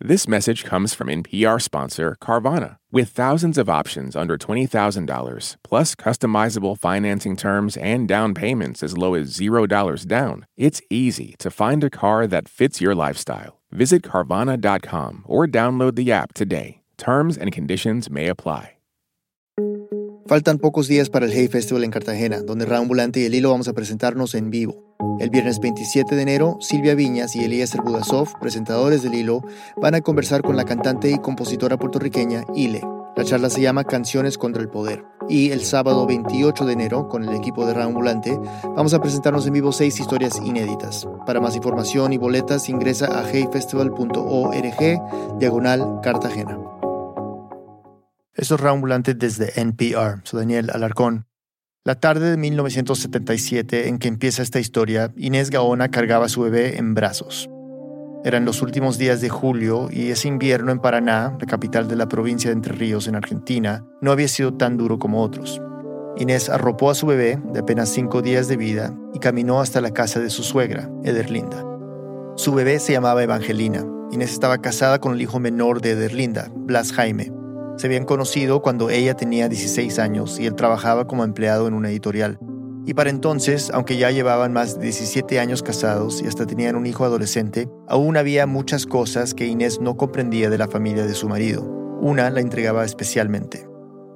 This message comes from NPR sponsor Carvana. With thousands of options under $20,000, plus customizable financing terms and down payments as low as $0 down, it's easy to find a car that fits your lifestyle. Visit Carvana.com or download the app today. Terms and conditions may apply. Faltan pocos días para el Hey Festival en Cartagena, donde Raambulante y el Hilo vamos a presentarnos en vivo. El viernes 27 de enero, Silvia Viñas y Elías Budasov, presentadores del Hilo, van a conversar con la cantante y compositora puertorriqueña Ile. La charla se llama Canciones contra el Poder. Y el sábado 28 de enero, con el equipo de Raambulante, vamos a presentarnos en vivo seis historias inéditas. Para más información y boletas, ingresa a heyfestival.org, diagonal Cartagena. Esto es Raambulante desde NPR. Soy Daniel Alarcón. La tarde de 1977 en que empieza esta historia, Inés Gaona cargaba a su bebé en brazos. Eran los últimos días de julio y ese invierno en Paraná, la capital de la provincia de Entre Ríos en Argentina, no había sido tan duro como otros. Inés arropó a su bebé de apenas cinco días de vida y caminó hasta la casa de su suegra, Ederlinda. Su bebé se llamaba Evangelina. Inés estaba casada con el hijo menor de Ederlinda, Blas Jaime, se habían conocido cuando ella tenía 16 años y él trabajaba como empleado en una editorial. Y para entonces, aunque ya llevaban más de 17 años casados y hasta tenían un hijo adolescente, aún había muchas cosas que Inés no comprendía de la familia de su marido. Una la entregaba especialmente.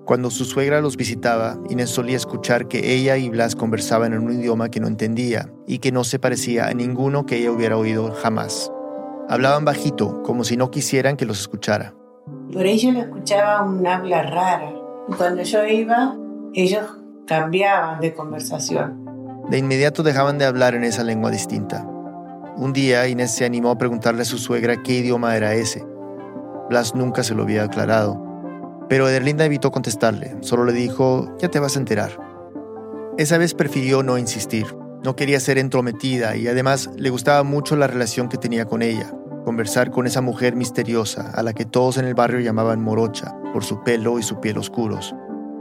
Cuando su suegra los visitaba, Inés solía escuchar que ella y Blas conversaban en un idioma que no entendía y que no se parecía a ninguno que ella hubiera oído jamás. Hablaban bajito, como si no quisieran que los escuchara. Por ello le escuchaba un habla rara. Y cuando yo iba, ellos cambiaban de conversación. De inmediato dejaban de hablar en esa lengua distinta. Un día Inés se animó a preguntarle a su suegra qué idioma era ese. Blas nunca se lo había aclarado. Pero Ederlinda evitó contestarle, solo le dijo, ya te vas a enterar. Esa vez prefirió no insistir, no quería ser entrometida y además le gustaba mucho la relación que tenía con ella conversar con esa mujer misteriosa a la que todos en el barrio llamaban Morocha por su pelo y su piel oscuros.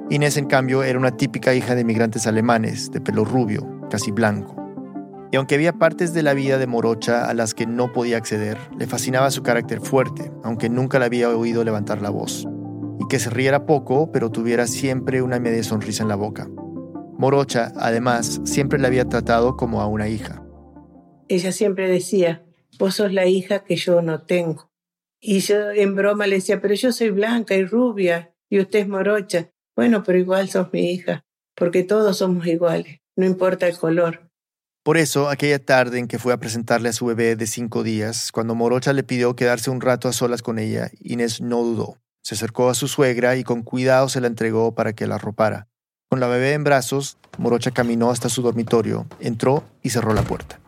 Inés, en cambio, era una típica hija de migrantes alemanes, de pelo rubio, casi blanco. Y aunque había partes de la vida de Morocha a las que no podía acceder, le fascinaba su carácter fuerte, aunque nunca la había oído levantar la voz. Y que se riera poco, pero tuviera siempre una media sonrisa en la boca. Morocha, además, siempre la había tratado como a una hija. Ella siempre decía, vos sos la hija que yo no tengo. Y yo en broma le decía, pero yo soy blanca y rubia y usted es morocha. Bueno, pero igual sos mi hija, porque todos somos iguales, no importa el color. Por eso, aquella tarde en que fue a presentarle a su bebé de cinco días, cuando Morocha le pidió quedarse un rato a solas con ella, Inés no dudó. Se acercó a su suegra y con cuidado se la entregó para que la arropara. Con la bebé en brazos, Morocha caminó hasta su dormitorio, entró y cerró la puerta.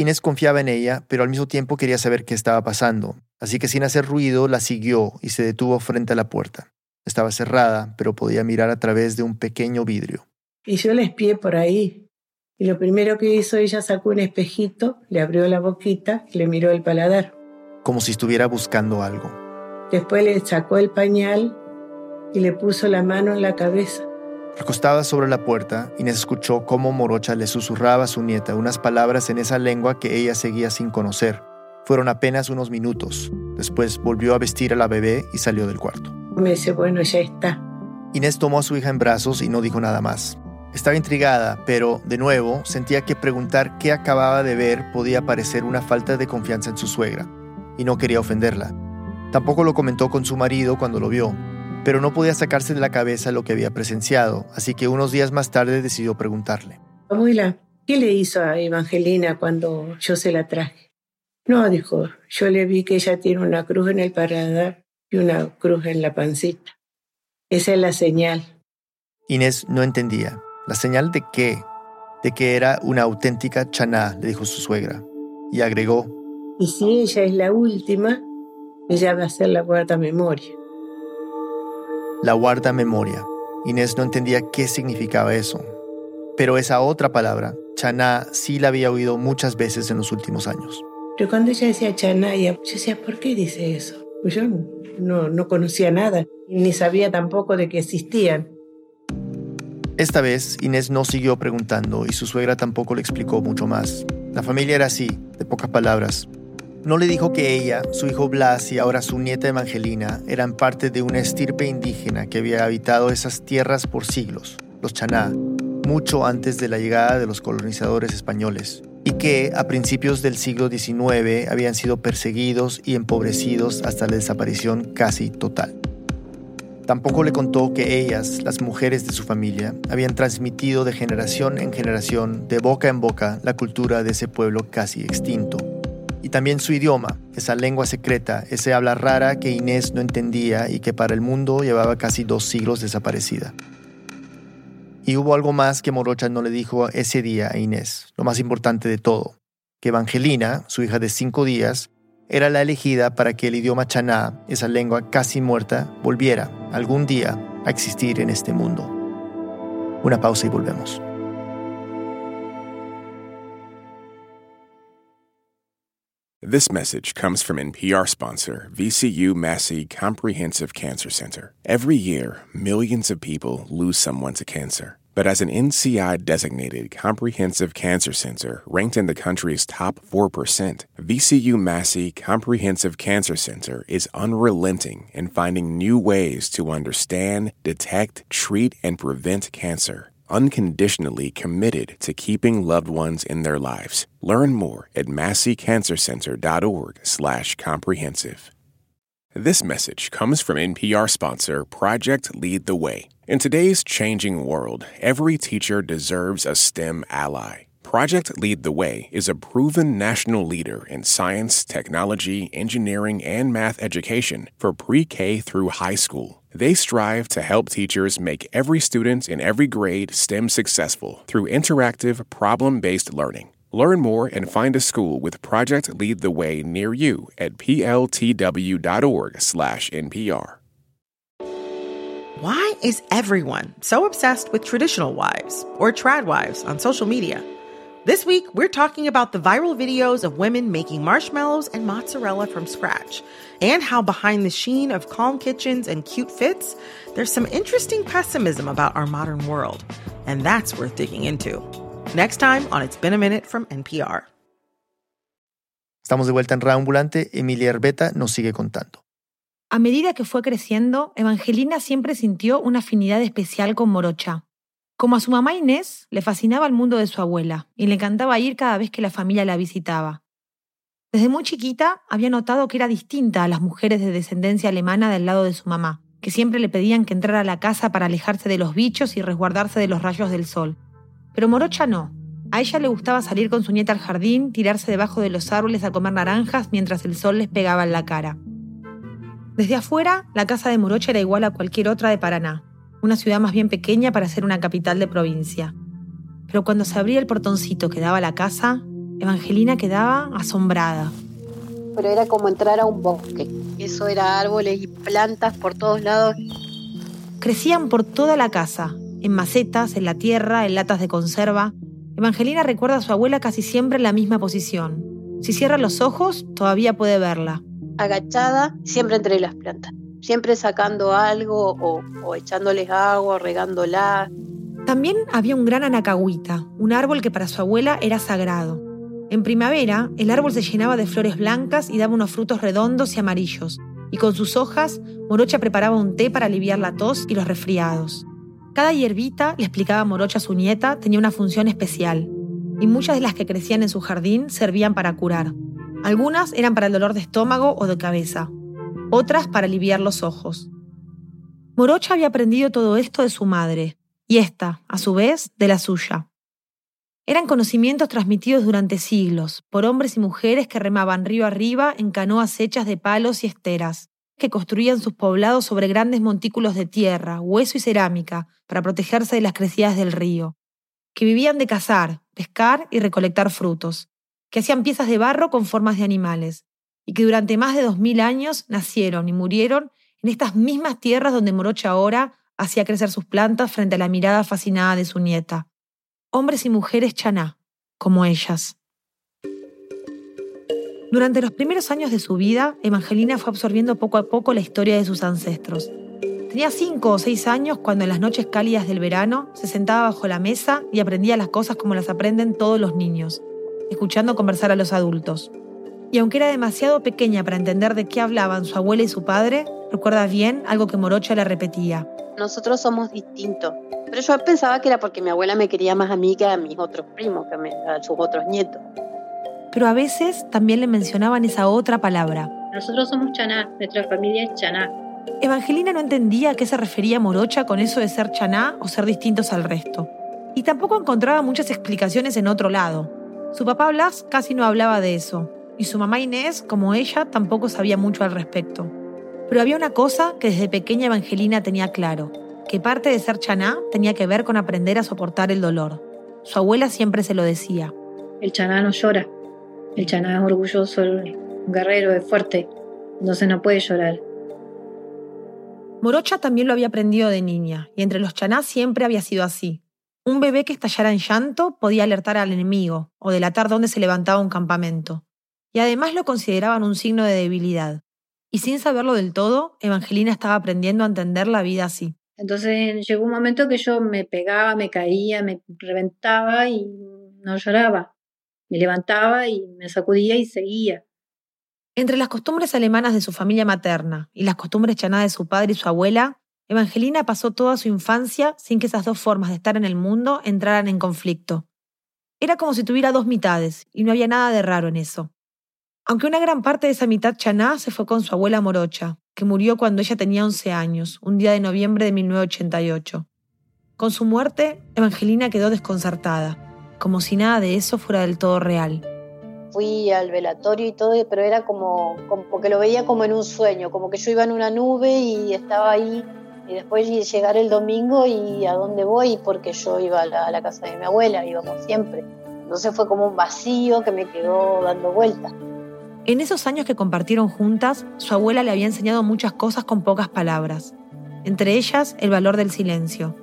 Inés confiaba en ella, pero al mismo tiempo quería saber qué estaba pasando, así que sin hacer ruido la siguió y se detuvo frente a la puerta. Estaba cerrada, pero podía mirar a través de un pequeño vidrio. Y yo la espié por ahí. Y lo primero que hizo ella sacó un espejito, le abrió la boquita y le miró el paladar. Como si estuviera buscando algo. Después le sacó el pañal y le puso la mano en la cabeza. Acostada sobre la puerta, Inés escuchó cómo Morocha le susurraba a su nieta unas palabras en esa lengua que ella seguía sin conocer. Fueron apenas unos minutos. Después volvió a vestir a la bebé y salió del cuarto. Me dice, bueno, ya está. Inés tomó a su hija en brazos y no dijo nada más. Estaba intrigada, pero, de nuevo, sentía que preguntar qué acababa de ver podía parecer una falta de confianza en su suegra, y no quería ofenderla. Tampoco lo comentó con su marido cuando lo vio, pero no podía sacarse de la cabeza lo que había presenciado, así que unos días más tarde decidió preguntarle. Abuela, ¿qué le hizo a Evangelina cuando yo se la traje? No, dijo, yo le vi que ella tiene una cruz en el paradar y una cruz en la pancita. Esa es la señal. Inés no entendía. ¿La señal de qué? De que era una auténtica chaná, le dijo su suegra. Y agregó. Y si ella es la última, ella va a ser la cuarta memoria la guarda memoria. Inés no entendía qué significaba eso. Pero esa otra palabra, chaná, sí la había oído muchas veces en los últimos años. Pero cuando ella decía chaná, yo decía, ¿por qué dice eso? Pues yo no, no conocía nada, ni sabía tampoco de que existían. Esta vez Inés no siguió preguntando y su suegra tampoco le explicó mucho más. La familia era así, de pocas palabras. No le dijo que ella, su hijo Blas y ahora su nieta Evangelina eran parte de una estirpe indígena que había habitado esas tierras por siglos, los Chaná, mucho antes de la llegada de los colonizadores españoles, y que a principios del siglo XIX habían sido perseguidos y empobrecidos hasta la desaparición casi total. Tampoco le contó que ellas, las mujeres de su familia, habían transmitido de generación en generación, de boca en boca, la cultura de ese pueblo casi extinto. Y también su idioma, esa lengua secreta, ese habla rara que Inés no entendía y que para el mundo llevaba casi dos siglos desaparecida. Y hubo algo más que Morocha no le dijo ese día a Inés, lo más importante de todo, que Evangelina, su hija de cinco días, era la elegida para que el idioma chaná, esa lengua casi muerta, volviera algún día a existir en este mundo. Una pausa y volvemos. This message comes from NPR sponsor VCU Massey Comprehensive Cancer Center. Every year, millions of people lose someone to cancer. But as an NCI designated comprehensive cancer center ranked in the country's top 4%, VCU Massey Comprehensive Cancer Center is unrelenting in finding new ways to understand, detect, treat, and prevent cancer. Unconditionally committed to keeping loved ones in their lives. Learn more at masseycancercenter.org/comprehensive. This message comes from NPR sponsor Project Lead the Way. In today's changing world, every teacher deserves a STEM ally. Project Lead the Way is a proven national leader in science, technology, engineering, and math education for pre K through high school. They strive to help teachers make every student in every grade STEM successful through interactive, problem based learning. Learn more and find a school with Project Lead the Way near you at pltw.org/npr. Why is everyone so obsessed with traditional wives or trad wives on social media? This week, we're talking about the viral videos of women making marshmallows and mozzarella from scratch, and how behind the sheen of calm kitchens and cute fits, there's some interesting pessimism about our modern world. And that's worth digging into. Next time on It's Been a Minute from NPR. Estamos de vuelta en Raambulante. Emilia Herbeta nos sigue contando. A medida que fue creciendo, Evangelina siempre sintió una afinidad especial con Morocha. Como a su mamá Inés, le fascinaba el mundo de su abuela y le encantaba ir cada vez que la familia la visitaba. Desde muy chiquita había notado que era distinta a las mujeres de descendencia alemana del lado de su mamá, que siempre le pedían que entrara a la casa para alejarse de los bichos y resguardarse de los rayos del sol. Pero Morocha no. A ella le gustaba salir con su nieta al jardín, tirarse debajo de los árboles a comer naranjas mientras el sol les pegaba en la cara. Desde afuera, la casa de Morocha era igual a cualquier otra de Paraná, una ciudad más bien pequeña para ser una capital de provincia. Pero cuando se abría el portoncito que daba a la casa, Evangelina quedaba asombrada. Pero era como entrar a un bosque. Eso era árboles y plantas por todos lados. Crecían por toda la casa, en macetas, en la tierra, en latas de conserva. Evangelina recuerda a su abuela casi siempre en la misma posición. Si cierra los ojos, todavía puede verla agachada, siempre entre las plantas, siempre sacando algo o, echándoles agua, regándolas. También había un gran anacahuita, un árbol que para su abuela era sagrado. En primavera, el árbol se llenaba de flores blancas y daba unos frutos redondos y amarillos, y con sus hojas, Morocha preparaba un té para aliviar la tos y los resfriados. Cada hierbita, le explicaba Morocha a su nieta, tenía una función especial, y muchas de las que crecían en su jardín servían para curar. Algunas eran para el dolor de estómago o de cabeza, otras para aliviar los ojos. Morocha había aprendido todo esto de su madre, y esta, a su vez, de la suya. Eran conocimientos transmitidos durante siglos por hombres y mujeres que remaban río arriba en canoas hechas de palos y esteras, que construían sus poblados sobre grandes montículos de tierra, hueso y cerámica para protegerse de las crecidas del río, que vivían de cazar, pescar y recolectar frutos, que hacían piezas de barro con formas de animales, y que durante más de dos mil años nacieron y murieron en estas mismas tierras donde Morocha ahora hacía crecer sus plantas frente a la mirada fascinada de su nieta. Hombres y mujeres chaná, como ellas. Durante los primeros años de su vida, Evangelina fue absorbiendo poco a poco la historia de sus ancestros. Tenía cinco o seis años cuando en las noches cálidas del verano se sentaba bajo la mesa y aprendía las cosas como las aprenden todos los niños, escuchando conversar a los adultos. Y aunque era demasiado pequeña para entender de qué hablaban su abuela y su padre, recuerda bien algo que Morocha le repetía. Nosotros somos distintos. Pero yo pensaba que era porque mi abuela me quería más a mí que a mis otros primos, que a sus otros nietos. Pero a veces también le mencionaban esa otra palabra. Nosotros somos chaná, nuestra familia es chaná. Evangelina no entendía a qué se refería Morocha con eso de ser chaná o ser distintos al resto. Y tampoco encontraba muchas explicaciones en otro lado. Su papá Blas casi no hablaba de eso, y su mamá Inés, como ella, tampoco sabía mucho al respecto. Pero había una cosa que desde pequeña Evangelina tenía claro, que parte de ser chaná tenía que ver con aprender a soportar el dolor. Su abuela siempre se lo decía. El chaná no llora. El chaná es orgulloso, un guerrero, es fuerte. Entonces no puede llorar. Morocha también lo había aprendido de niña, y entre los chanás siempre había sido así. Un bebé que estallara en llanto podía alertar al enemigo o delatar dónde se levantaba un campamento. Y además lo consideraban un signo de debilidad. Y sin saberlo del todo, Evangelina estaba aprendiendo a entender la vida así. Entonces llegó un momento que yo me pegaba, me caía, me reventaba y no lloraba. Me levantaba y me sacudía y seguía. Entre las costumbres alemanas de su familia materna y las costumbres chanadas de su padre y su abuela, Evangelina pasó toda su infancia sin que esas dos formas de estar en el mundo entraran en conflicto. Era como si tuviera dos mitades, y no había nada de raro en eso. Aunque una gran parte de esa mitad chaná se fue con su abuela Morocha, que murió cuando ella tenía 11 años, un día de noviembre de 1988. Con su muerte, Evangelina quedó desconcertada, como si nada de eso fuera del todo real. Fui al velatorio y todo, pero era como, como que lo veía como en un sueño, como que yo iba en una nube y estaba ahí y después llegar el domingo y a dónde voy, porque yo iba a la, a la, casa de mi abuela, íbamos siempre. Entonces fue como un vacío que me quedó dando vueltas. En esos años que compartieron juntas, su abuela le había enseñado muchas cosas con pocas palabras, entre ellas el valor del silencio.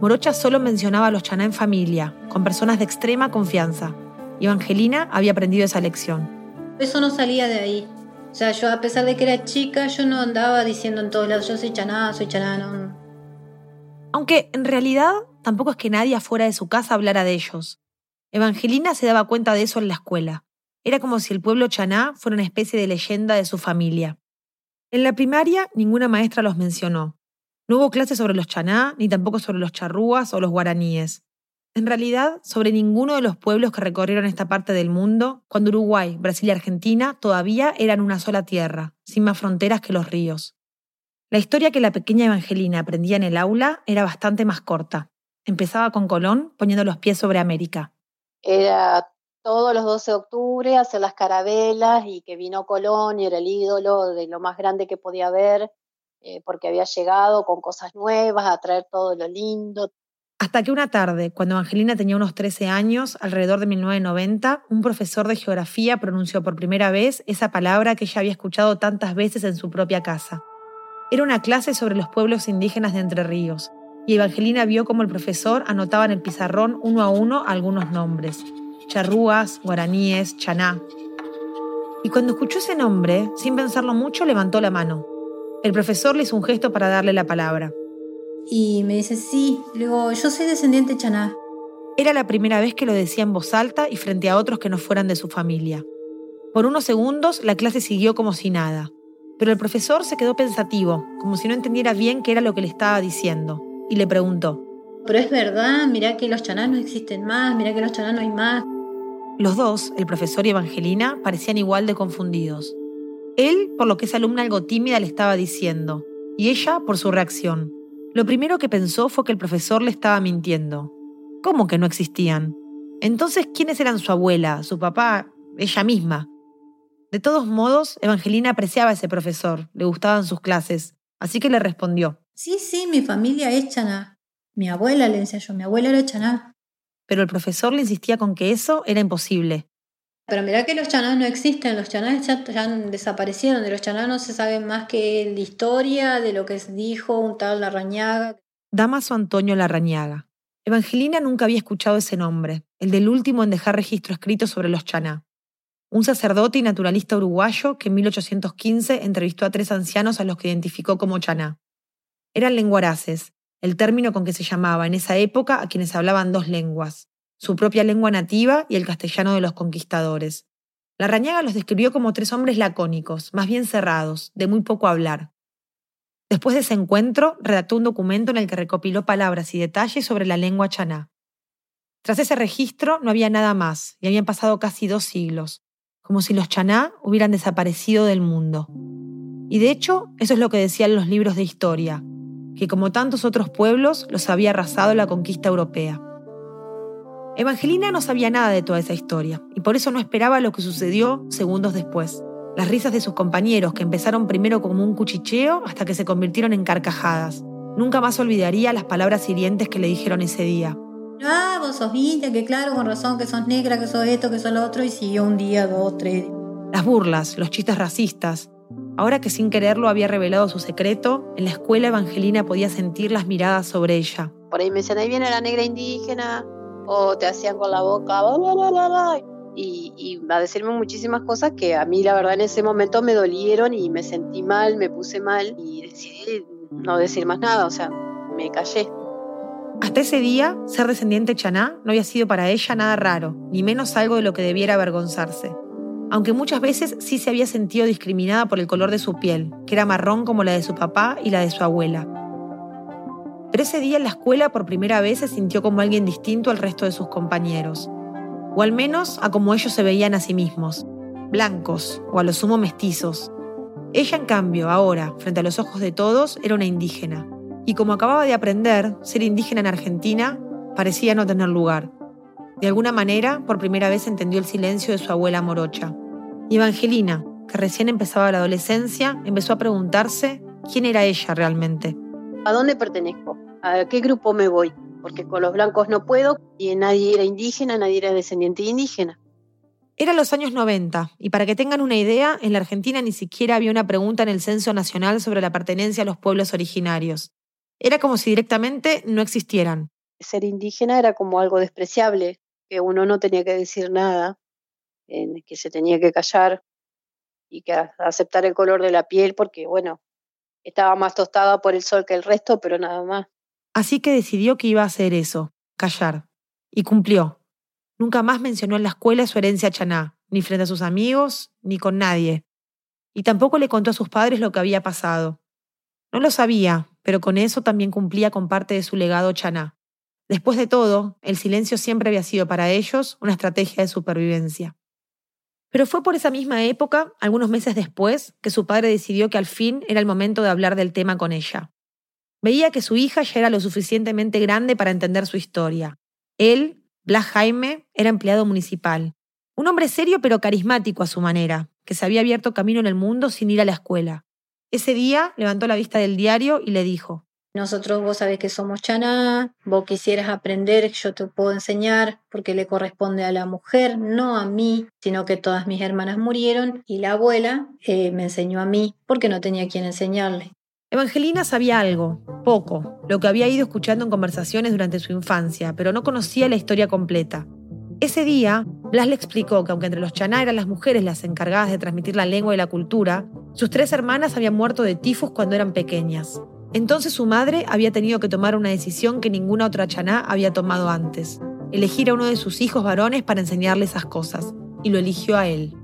Morocha solo mencionaba a los chaná en familia, con personas de extrema confianza, y Evangelina había aprendido esa lección. Eso no salía de ahí. O sea, yo a pesar de que era chica, yo no andaba diciendo en todos lados, yo soy chaná, soy chaná, no. Aunque en realidad tampoco es que nadie afuera de su casa hablara de ellos. Evangelina se daba cuenta de eso en la escuela. Era como si el pueblo chaná fuera una especie de leyenda de su familia. En la primaria ninguna maestra los mencionó. No hubo clases sobre los chaná, ni tampoco sobre los charrúas o los guaraníes. En realidad, sobre ninguno de los pueblos que recorrieron esta parte del mundo, cuando Uruguay, Brasil y Argentina todavía eran una sola tierra, sin más fronteras que los ríos. La historia que la pequeña Evangelina aprendía en el aula era bastante más corta. Empezaba con Colón poniendo los pies sobre América. Era todos los 12 de octubre hacer las carabelas y que vino Colón y era el ídolo de lo más grande que podía haber, eh, porque había llegado con cosas nuevas, a traer todo lo lindo. Hasta que una tarde, cuando Evangelina tenía unos 13 años, alrededor de 1990, un profesor de geografía pronunció por primera vez esa palabra que ella había escuchado tantas veces en su propia casa. Era una clase sobre los pueblos indígenas de Entre Ríos, y Evangelina vio cómo el profesor anotaba en el pizarrón uno a uno algunos nombres charrúas, guaraníes, chaná. Y cuando escuchó ese nombre, sin pensarlo mucho, levantó la mano. El profesor le hizo un gesto para darle la palabra. Y me dice, sí, luego yo soy descendiente chaná. Era la primera vez que lo decía en voz alta y frente a otros que no fueran de su familia. Por unos segundos la clase siguió como si nada, pero el profesor se quedó pensativo, como si no entendiera bien qué era lo que le estaba diciendo, y le preguntó. Pero es verdad, mirá que los chanás no existen más, mirá que los chanás no hay más. Los dos, el profesor y Evangelina, parecían igual de confundidos. Él, por lo que esa alumna algo tímida le estaba diciendo, y ella por su reacción. Lo primero que pensó fue que el profesor le estaba mintiendo. ¿Cómo que no existían? Entonces, ¿quiénes eran su abuela, su papá, ella misma? De todos modos, Evangelina apreciaba a ese profesor, le gustaban sus clases, así que le respondió. Sí, sí, mi familia es chaná. Mi abuela, le decía yo, mi abuela era chaná pero el profesor le insistía con que eso era imposible. Pero mirá que los chanás no existen, los chanás ya, desaparecieron, de los chanás no se sabe más que la historia, de lo que dijo un tal Larrañaga. Damaso Antonio Larrañaga. Evangelina nunca había escuchado ese nombre, el del último en dejar registro escrito sobre los chaná. Un sacerdote y naturalista uruguayo que en 1815 entrevistó a tres ancianos a los que identificó como chaná. Eran lenguaraces, el término con que se llamaba en esa época a quienes hablaban dos lenguas, su propia lengua nativa y el castellano de los conquistadores. La rañaga los describió como tres hombres lacónicos, más bien cerrados, de muy poco hablar. Después de ese encuentro, redactó un documento en el que recopiló palabras y detalles sobre la lengua chaná. Tras ese registro no había nada más, y habían pasado casi dos siglos, como si los chaná hubieran desaparecido del mundo. Y de hecho, eso es lo que decían los libros de historia, que como tantos otros pueblos los había arrasado la conquista europea. Evangelina no sabía nada de toda esa historia y por eso no esperaba lo que sucedió segundos después. Las risas de sus compañeros, que empezaron primero como un cuchicheo hasta que se convirtieron en carcajadas. Nunca más olvidaría las palabras hirientes que le dijeron ese día. Ah, vos sos india, que claro, con razón, que sos negra, que sos esto, que sos lo otro, y siguió un día, dos, tres. Las burlas, los chistes racistas. Ahora que sin quererlo había revelado su secreto, en la escuela Evangelina podía sentir las miradas sobre ella. Por ahí me decían, ahí viene la negra indígena, o te hacían con la boca, bla, bla, bla, bla, y, y, a decirme muchísimas cosas que a mí la verdad en ese momento me dolieron y me sentí mal, me puse mal y decidí no decir más nada, o sea, me callé. Hasta ese día, ser descendiente chaná no había sido para ella nada raro, ni menos algo de lo que debiera avergonzarse. Aunque muchas veces sí se había sentido discriminada por el color de su piel, que era marrón como la de su papá y la de su abuela. Pero ese día en la escuela por primera vez se sintió como alguien distinto al resto de sus compañeros, o al menos a como ellos se veían a sí mismos, blancos o a lo sumo mestizos. Ella, en cambio, ahora, frente a los ojos de todos, era una indígena, y como acababa de aprender, ser indígena en Argentina parecía no tener lugar. De alguna manera, por primera vez entendió el silencio de su abuela morocha. Y Evangelina, que recién empezaba la adolescencia, empezó a preguntarse quién era ella realmente. ¿A dónde pertenezco? ¿A qué grupo me voy? Porque con los blancos no puedo y nadie era indígena, nadie era descendiente indígena. Eran los años 90, y para que tengan una idea, en la Argentina ni siquiera había una pregunta en el Censo Nacional sobre la pertenencia a los pueblos originarios. Era como si directamente no existieran. Ser indígena era como algo despreciable, que uno no tenía que decir nada, que se tenía que callar y que aceptar el color de la piel porque, bueno, estaba más tostada por el sol que el resto, pero nada más. Así que decidió que iba a hacer eso, callar. Y cumplió. Nunca más mencionó en la escuela su herencia chaná, ni frente a sus amigos, ni con nadie. Y tampoco le contó a sus padres lo que había pasado. No lo sabía, pero con eso también cumplía con parte de su legado chaná. Después de todo, el silencio siempre había sido para ellos una estrategia de supervivencia. Pero fue por esa misma época, algunos meses después, que su padre decidió que al fin era el momento de hablar del tema con ella. Veía que su hija ya era lo suficientemente grande para entender su historia. Él, Blas Jaime, era empleado municipal. Un hombre serio pero carismático a su manera, que se había abierto camino en el mundo sin ir a la escuela. Ese día levantó la vista del diario y le dijo, nosotros vos sabés que somos chaná, vos quisieras aprender, yo te puedo enseñar porque le corresponde a la mujer, no a mí, sino que todas mis hermanas murieron y la abuela eh, me enseñó a mí porque no tenía quien enseñarle. Evangelina sabía algo, poco, lo que había ido escuchando en conversaciones durante su infancia, pero no conocía la historia completa. Ese día, Blas le explicó que aunque entre los chaná eran las mujeres las encargadas de transmitir la lengua y la cultura, sus tres hermanas habían muerto de tifus cuando eran pequeñas. Entonces su madre había tenido que tomar una decisión que ninguna otra chaná había tomado antes, elegir a uno de sus hijos varones para enseñarle esas cosas, y lo eligió a él.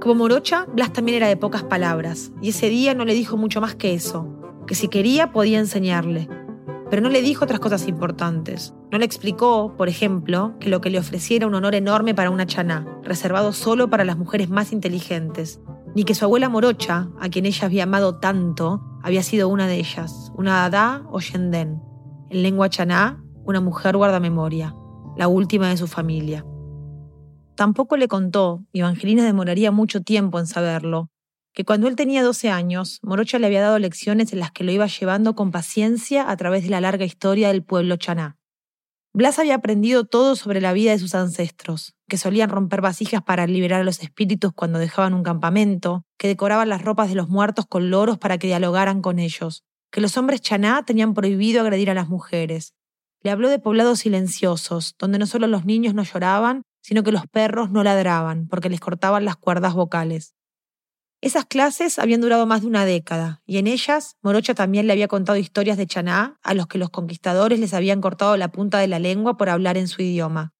Como morocha, Blas también era de pocas palabras, y ese día no le dijo mucho más que eso, que si quería podía enseñarle. Pero no le dijo otras cosas importantes. No le explicó, por ejemplo, que lo que le ofreciera un honor enorme para una chaná, reservado solo para las mujeres más inteligentes, ni que su abuela morocha, a quien ella había amado tanto, había sido una de ellas, una Adá o Yenden. En lengua chaná, una mujer guardamemoria, la última de su familia. Tampoco le contó, y Evangelina demoraría mucho tiempo en saberlo, que cuando él tenía 12 años, Morocha le había dado lecciones en las que lo iba llevando con paciencia a través de la larga historia del pueblo chaná. Blas había aprendido todo sobre la vida de sus ancestros, que solían romper vasijas para liberar a los espíritus cuando dejaban un campamento, que decoraban las ropas de los muertos con loros para que dialogaran con ellos, que los hombres chaná tenían prohibido agredir a las mujeres. Le habló de poblados silenciosos, donde no solo los niños no lloraban, sino que los perros no ladraban, porque les cortaban las cuerdas vocales. Esas clases habían durado más de una década, y en ellas Morocha también le había contado historias de Chaná a los que los conquistadores les habían cortado la punta de la lengua por hablar en su idioma.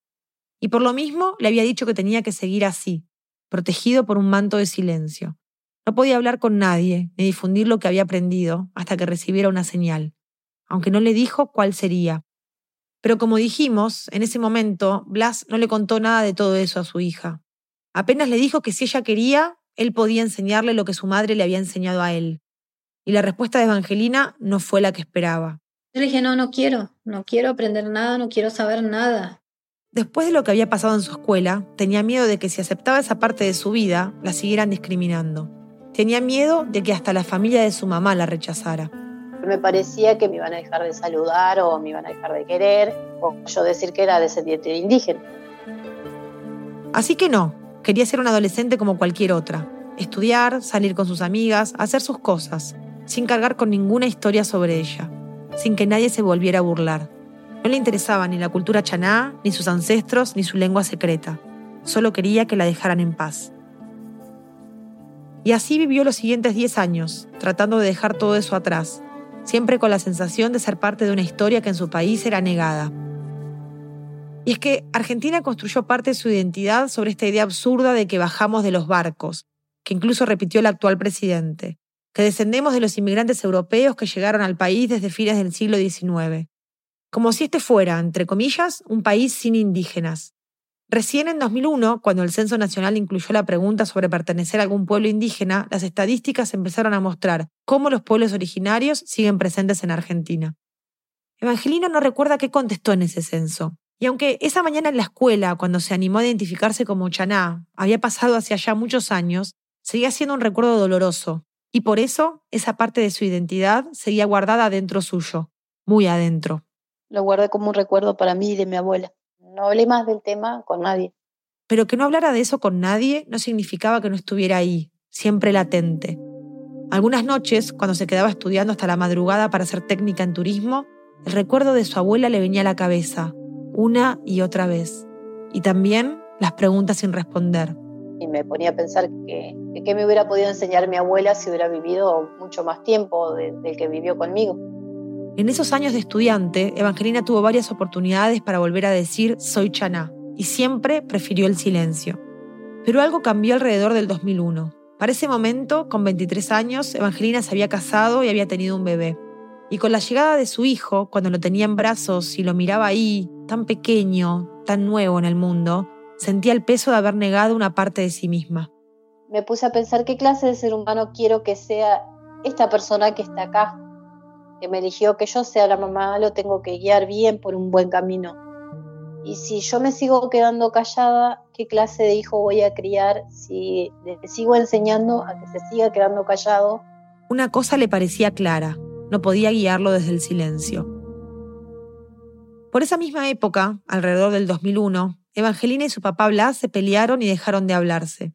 Y por lo mismo le había dicho que tenía que seguir así, protegido por un manto de silencio. No podía hablar con nadie ni difundir lo que había aprendido hasta que recibiera una señal, aunque no le dijo cuál sería. Pero como dijimos, en ese momento, Blas no le contó nada de todo eso a su hija. Apenas le dijo que si ella quería, él podía enseñarle lo que su madre le había enseñado a él. Y la respuesta de Evangelina no fue la que esperaba. Yo le dije, no, no quiero, no quiero aprender nada, no quiero saber nada. Después de lo que había pasado en su escuela, tenía miedo de que si aceptaba esa parte de su vida, la siguieran discriminando. Tenía miedo de que hasta la familia de su mamá la rechazara. Me parecía que me iban a dejar de saludar o me iban a dejar de querer, o yo decir que era descendiente de indígena. Así que no, quería ser una adolescente como cualquier otra. Estudiar, salir con sus amigas, hacer sus cosas, sin cargar con ninguna historia sobre ella, sin que nadie se volviera a burlar. No le interesaba ni la cultura chaná, ni sus ancestros, ni su lengua secreta. Solo quería que la dejaran en paz. Y así vivió los siguientes 10 años, tratando de dejar todo eso atrás, siempre con la sensación de ser parte de una historia que en su país era negada. Y es que Argentina construyó parte de su identidad sobre esta idea absurda de que bajamos de los barcos, que incluso repitió el actual presidente, que descendemos de los inmigrantes europeos que llegaron al país desde fines del siglo XIX, como si este fuera, entre comillas, un país sin indígenas. Recién en 2001, cuando el Censo Nacional incluyó la pregunta sobre pertenecer a algún pueblo indígena, las estadísticas empezaron a mostrar cómo los pueblos originarios siguen presentes en Argentina. Evangelina no recuerda qué contestó en ese censo. Y aunque esa mañana en la escuela, cuando se animó a identificarse como Chaná, había pasado hacia allá muchos años, seguía siendo un recuerdo doloroso. Y por eso, esa parte de su identidad seguía guardada adentro suyo, muy adentro. Lo guardé como un recuerdo para mí y de mi abuela no hablé más del tema con nadie. Pero que no hablara de eso con nadie no significaba que no estuviera ahí, siempre latente. Algunas noches, cuando se quedaba estudiando hasta la madrugada para hacer técnica en turismo, el recuerdo de su abuela le venía a la cabeza, una y otra vez. Y también las preguntas sin responder. Y me ponía a pensar que, qué me hubiera podido enseñar mi abuela si hubiera vivido mucho más tiempo del que vivió conmigo. En esos años de estudiante, Evangelina tuvo varias oportunidades para volver a decir soy Chaná, y siempre prefirió el silencio. Pero algo cambió alrededor del 2001. Para ese momento, con 23 años, Evangelina se había casado y había tenido un bebé. Y con la llegada de su hijo, cuando lo tenía en brazos y lo miraba ahí, tan pequeño, tan nuevo en el mundo, sentía el peso de haber negado una parte de sí misma. Me puse a pensar qué clase de ser humano quiero que sea esta persona que está acá, que me eligió que yo sea la mamá, lo tengo que guiar bien por un buen camino. Y si yo me sigo quedando callada, ¿qué clase de hijo voy a criar si le sigo enseñando a que se siga quedando callado? Una cosa le parecía clara, no podía guiarlo desde el silencio. Por esa misma época, alrededor del 2001, Evangelina y su papá Blas se pelearon y dejaron de hablarse.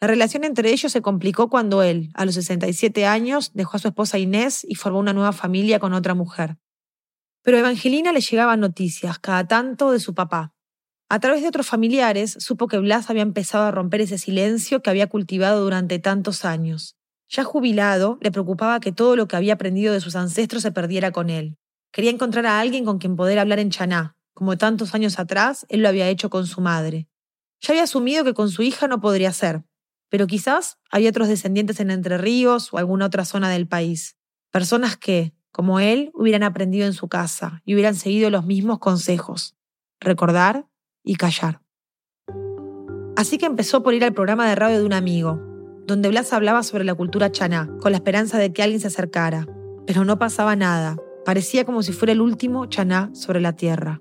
La relación entre ellos se complicó cuando él, a los 67 años, dejó a su esposa Inés y formó una nueva familia con otra mujer. Pero a Evangelina le llegaban noticias, cada tanto, de su papá. A través de otros familiares, supo que Blas había empezado a romper ese silencio que había cultivado durante tantos años. Ya jubilado, le preocupaba que todo lo que había aprendido de sus ancestros se perdiera con él. Quería encontrar a alguien con quien poder hablar en chaná, como tantos años atrás él lo había hecho con su madre. Ya había asumido que con su hija no podría ser, pero quizás hay otros descendientes en Entre Ríos o alguna otra zona del país. Personas que, como él, hubieran aprendido en su casa y hubieran seguido los mismos consejos. Recordar y callar. Así que empezó por ir al programa de radio de un amigo, donde Blas hablaba sobre la cultura chaná, con la esperanza de que alguien se acercara. Pero no pasaba nada. Parecía como si fuera el último chaná sobre la tierra.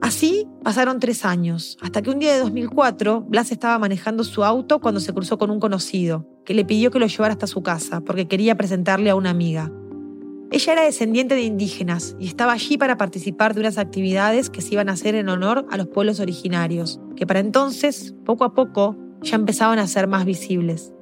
Así pasaron tres años, hasta que un día de 2004, Blas estaba manejando su auto cuando se cruzó con un conocido, que le pidió que lo llevara hasta su casa, porque quería presentarle a una amiga. Ella era descendiente de indígenas y estaba allí para participar de unas actividades que se iban a hacer en honor a los pueblos originarios, que para entonces, poco a poco, ya empezaban a ser más visibles.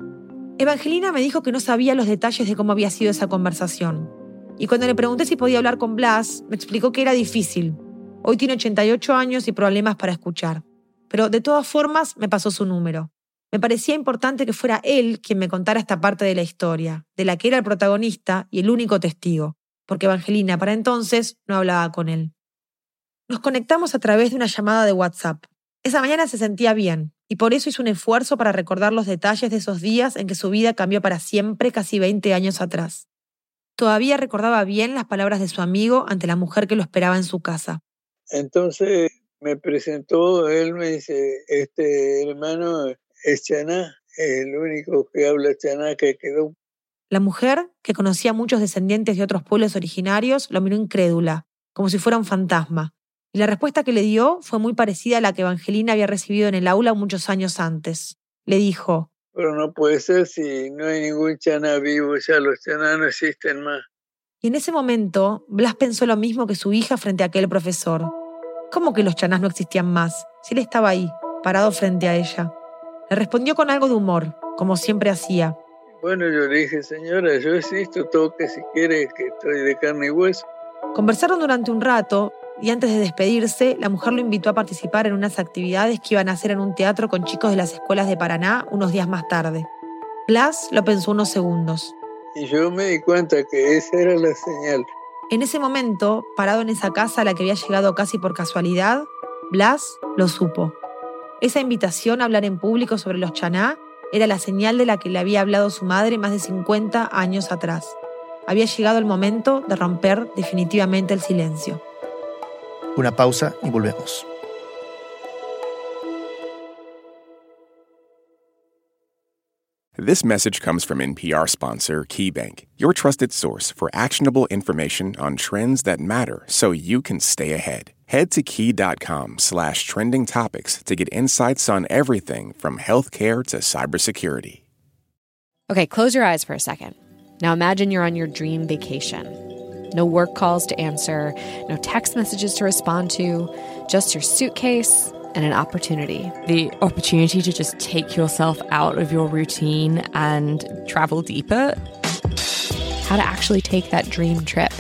Evangelina me dijo que no sabía los detalles de cómo había sido esa conversación. Y cuando le pregunté si podía hablar con Blas, me explicó que era difícil, Hoy tiene 88 años y problemas para escuchar. Pero de todas formas me pasó su número. Me parecía importante que fuera él quien me contara esta parte de la historia, de la que era el protagonista y el único testigo, porque Evangelina para entonces no hablaba con él. Nos conectamos a través de una llamada de WhatsApp. Esa mañana se sentía bien y por eso hizo un esfuerzo para recordar los detalles de esos días en que su vida cambió para siempre casi 20 años atrás. Todavía recordaba bien las palabras de su amigo ante la mujer que lo esperaba en su casa. Entonces me presentó, él me dice, este hermano es Chaná, es el único que habla Chaná que quedó. La mujer, que conocía a muchos descendientes de otros pueblos originarios, lo miró incrédula, como si fuera un fantasma, y la respuesta que le dio fue muy parecida a la que Evangelina había recibido en el aula muchos años antes. Le dijo, Pero no puede ser si no hay ningún chaná vivo, ya los chaná no existen más. Y en ese momento, Blas pensó lo mismo que su hija frente a aquel profesor. ¿Cómo que los chanás no existían más? Si él estaba ahí, parado frente a ella. Le respondió con algo de humor, como siempre hacía. Bueno, yo le dije, señora, yo existo, toque si quiere, que estoy de carne y hueso. Conversaron durante un rato y antes de despedirse, la mujer lo invitó a participar en unas actividades que iban a hacer en un teatro con chicos de las escuelas de Paraná unos días más tarde. Blas lo pensó unos segundos. Y yo me di cuenta que esa era la señal. En ese momento, parado en esa casa a la que había llegado casi por casualidad, Blas lo supo. Esa invitación a hablar en público sobre los chaná era la señal de la que le había hablado su madre más de 50 años atrás. Había llegado el momento de romper definitivamente el silencio. Una pausa y volvemos. This message comes from NPR sponsor KeyBank, your trusted source for actionable information on trends that matter so you can stay ahead. Head to key.com slash trending topics to get insights on everything from healthcare to cybersecurity. Okay, close your eyes for a second. Now imagine you're on your dream vacation. No work calls to answer, no text messages to respond to, just your suitcase and an opportunity. The opportunity to just take yourself out of your routine and travel deeper. How to actually take that dream trip.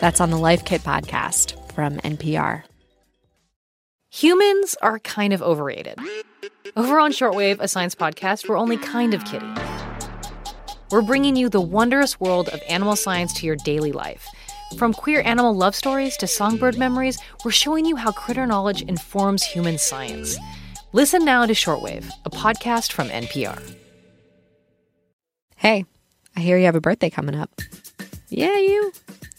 That's on the Life Kit podcast from NPR. Humans are kind of overrated. Over on Shortwave, a science podcast, we're only kind of kidding. We're bringing you the wondrous world of animal science to your daily life. From queer animal love stories to songbird memories, we're showing you how critter knowledge informs human science. Listen now to Shortwave, a podcast from NPR. Hey, I hear you have a birthday coming up. Yeah, you.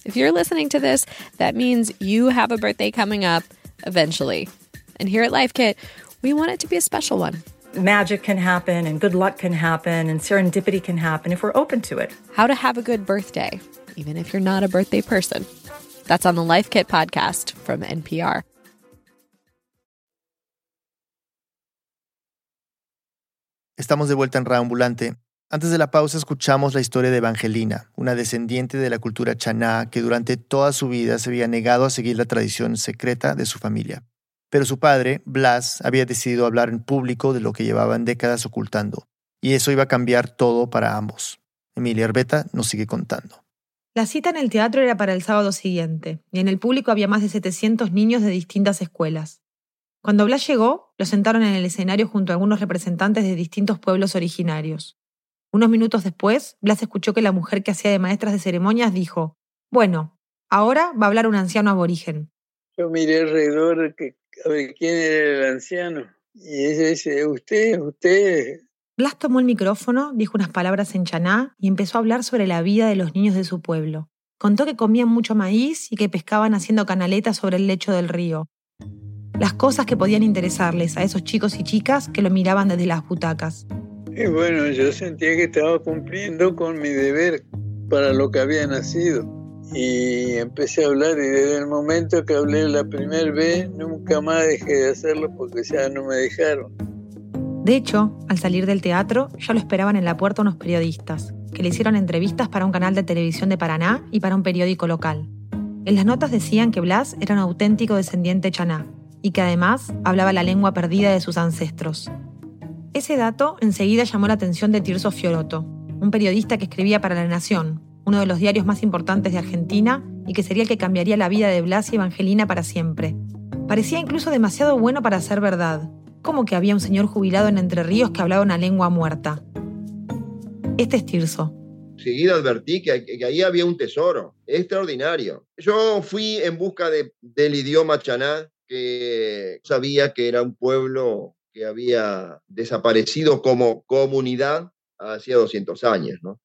If you're listening to this, that means you have a birthday coming up eventually. And here at Life Kit, we want it to be a special one. Magic can happen, and good luck can happen, and serendipity can happen if we're open to it. How to have a good birthday, even if you're not a birthday person. That's on the Life Kit podcast from NPR. Estamos de vuelta en Raambulante. Antes de la pausa escuchamos la historia de Evangelina, una descendiente de la cultura chaná que durante toda su vida se había negado a seguir la tradición secreta de su familia. Pero su padre, Blas, había decidido hablar en público de lo que llevaban décadas ocultando, y eso iba a cambiar todo para ambos. Emilia Arbeta nos sigue contando. La cita en el teatro era para el sábado siguiente, y en el público había más de 700 niños de distintas escuelas. Cuando Blas llegó, lo sentaron en el escenario junto a algunos representantes de distintos pueblos originarios. Unos minutos después, Blas escuchó que la mujer que hacía de maestras de ceremonias dijo, Bueno, ahora va a hablar un anciano aborigen. Yo miré alrededor que, a ver quién era el anciano. Y ella dice, usted, usted. Blas tomó el micrófono, dijo unas palabras en chaná y empezó a hablar sobre la vida de los niños de su pueblo. Contó que comían mucho maíz y que pescaban haciendo canaletas sobre el lecho del río. Las cosas que podían interesarles a esos chicos y chicas que lo miraban desde las butacas. Y bueno, yo sentía que estaba cumpliendo con mi deber para lo que había nacido. Y empecé a hablar y desde el momento que hablé la primera vez, nunca más dejé de hacerlo porque ya no me dejaron. De hecho, al salir del teatro, ya lo esperaban en la puerta unos periodistas, que le hicieron entrevistas para un canal de televisión de Paraná y para un periódico local. En las notas decían que Blas era un auténtico descendiente chaná y que además hablaba la lengua perdida de sus ancestros. Ese dato enseguida llamó la atención de Tirso Fioroto, un periodista que escribía para La Nación, uno de los diarios más importantes de Argentina y que sería el que cambiaría la vida de Blas y Evangelina para siempre. Parecía incluso demasiado bueno para ser verdad, como que había un señor jubilado en Entre Ríos que hablaba una lengua muerta. Este es Tirso. Seguida advertí que, que ahí había un tesoro extraordinario. Yo fui en busca de, del idioma chaná que sabía que era un pueblo que había desaparecido como comunidad hacía 200 años, ¿no?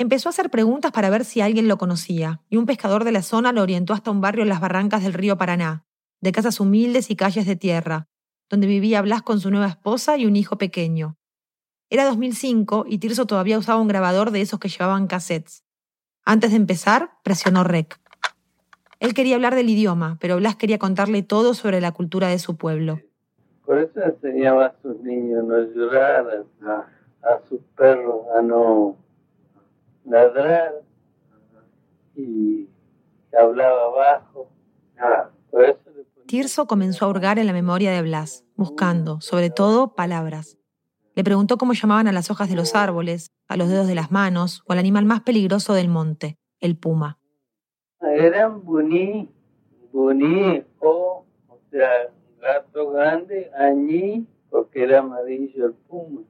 Empezó a hacer preguntas para ver si alguien lo conocía, y un pescador de la zona lo orientó hasta un barrio en las barrancas del río Paraná, de casas humildes y calles de tierra, donde vivía Blas con su nueva esposa y un hijo pequeño. Era 2005 y Tirso todavía usaba un grabador de esos que llevaban cassettes. Antes de empezar, presionó rec. Él quería hablar del idioma, pero Blas quería contarle todo sobre la cultura de su pueblo. Por eso enseñaba a sus niños no llorar, a, a sus perros a no ladrar y hablaba bajo. Por eso le ponía- Tirso comenzó a hurgar en la memoria de Blas, buscando, sobre todo, palabras. Le preguntó cómo llamaban a las hojas de los árboles, a los dedos de las manos o al animal más peligroso del monte, el puma. Eran buní, buní o, o sea, gato grande, añí, porque era amarillo el puma.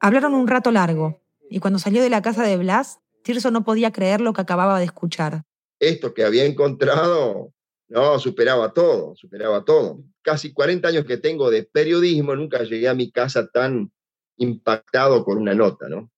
Hablaron un rato largo, y cuando salió de la casa de Blas, Tirso no podía creer lo que acababa de escuchar. Esto que había encontrado, no, superaba todo, superaba todo. Casi 40 años que tengo de periodismo, nunca llegué a mi casa tan impactado por una nota, ¿no?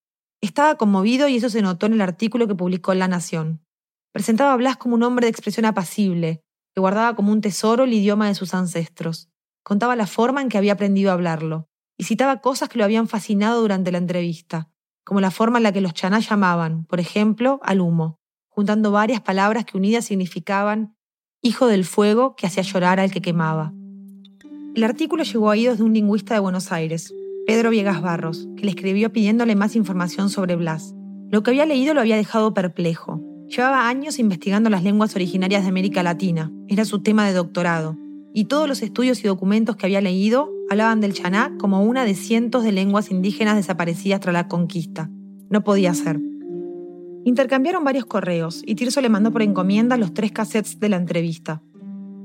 Estaba conmovido y eso se notó en el artículo que publicó en La Nación. Presentaba a Blas como un hombre de expresión apacible, que guardaba como un tesoro el idioma de sus ancestros. Contaba la forma en que había aprendido a hablarlo, y citaba cosas que lo habían fascinado durante la entrevista, como la forma en la que los chaná llamaban, por ejemplo, al humo, juntando varias palabras que unidas significaban hijo del fuego que hacía llorar al que quemaba. El artículo llegó a oídos de un lingüista de Buenos Aires, Pedro Viegas Barros, que le escribió pidiéndole más información sobre Blas. Lo que había leído lo había dejado perplejo. Llevaba años investigando las lenguas originarias de América Latina, era su tema de doctorado, y todos los estudios y documentos que había leído hablaban del chaná como una de cientos de lenguas indígenas desaparecidas tras la conquista. No podía ser. Intercambiaron varios correos y Tirso le mandó por encomienda los tres cassettes de la entrevista.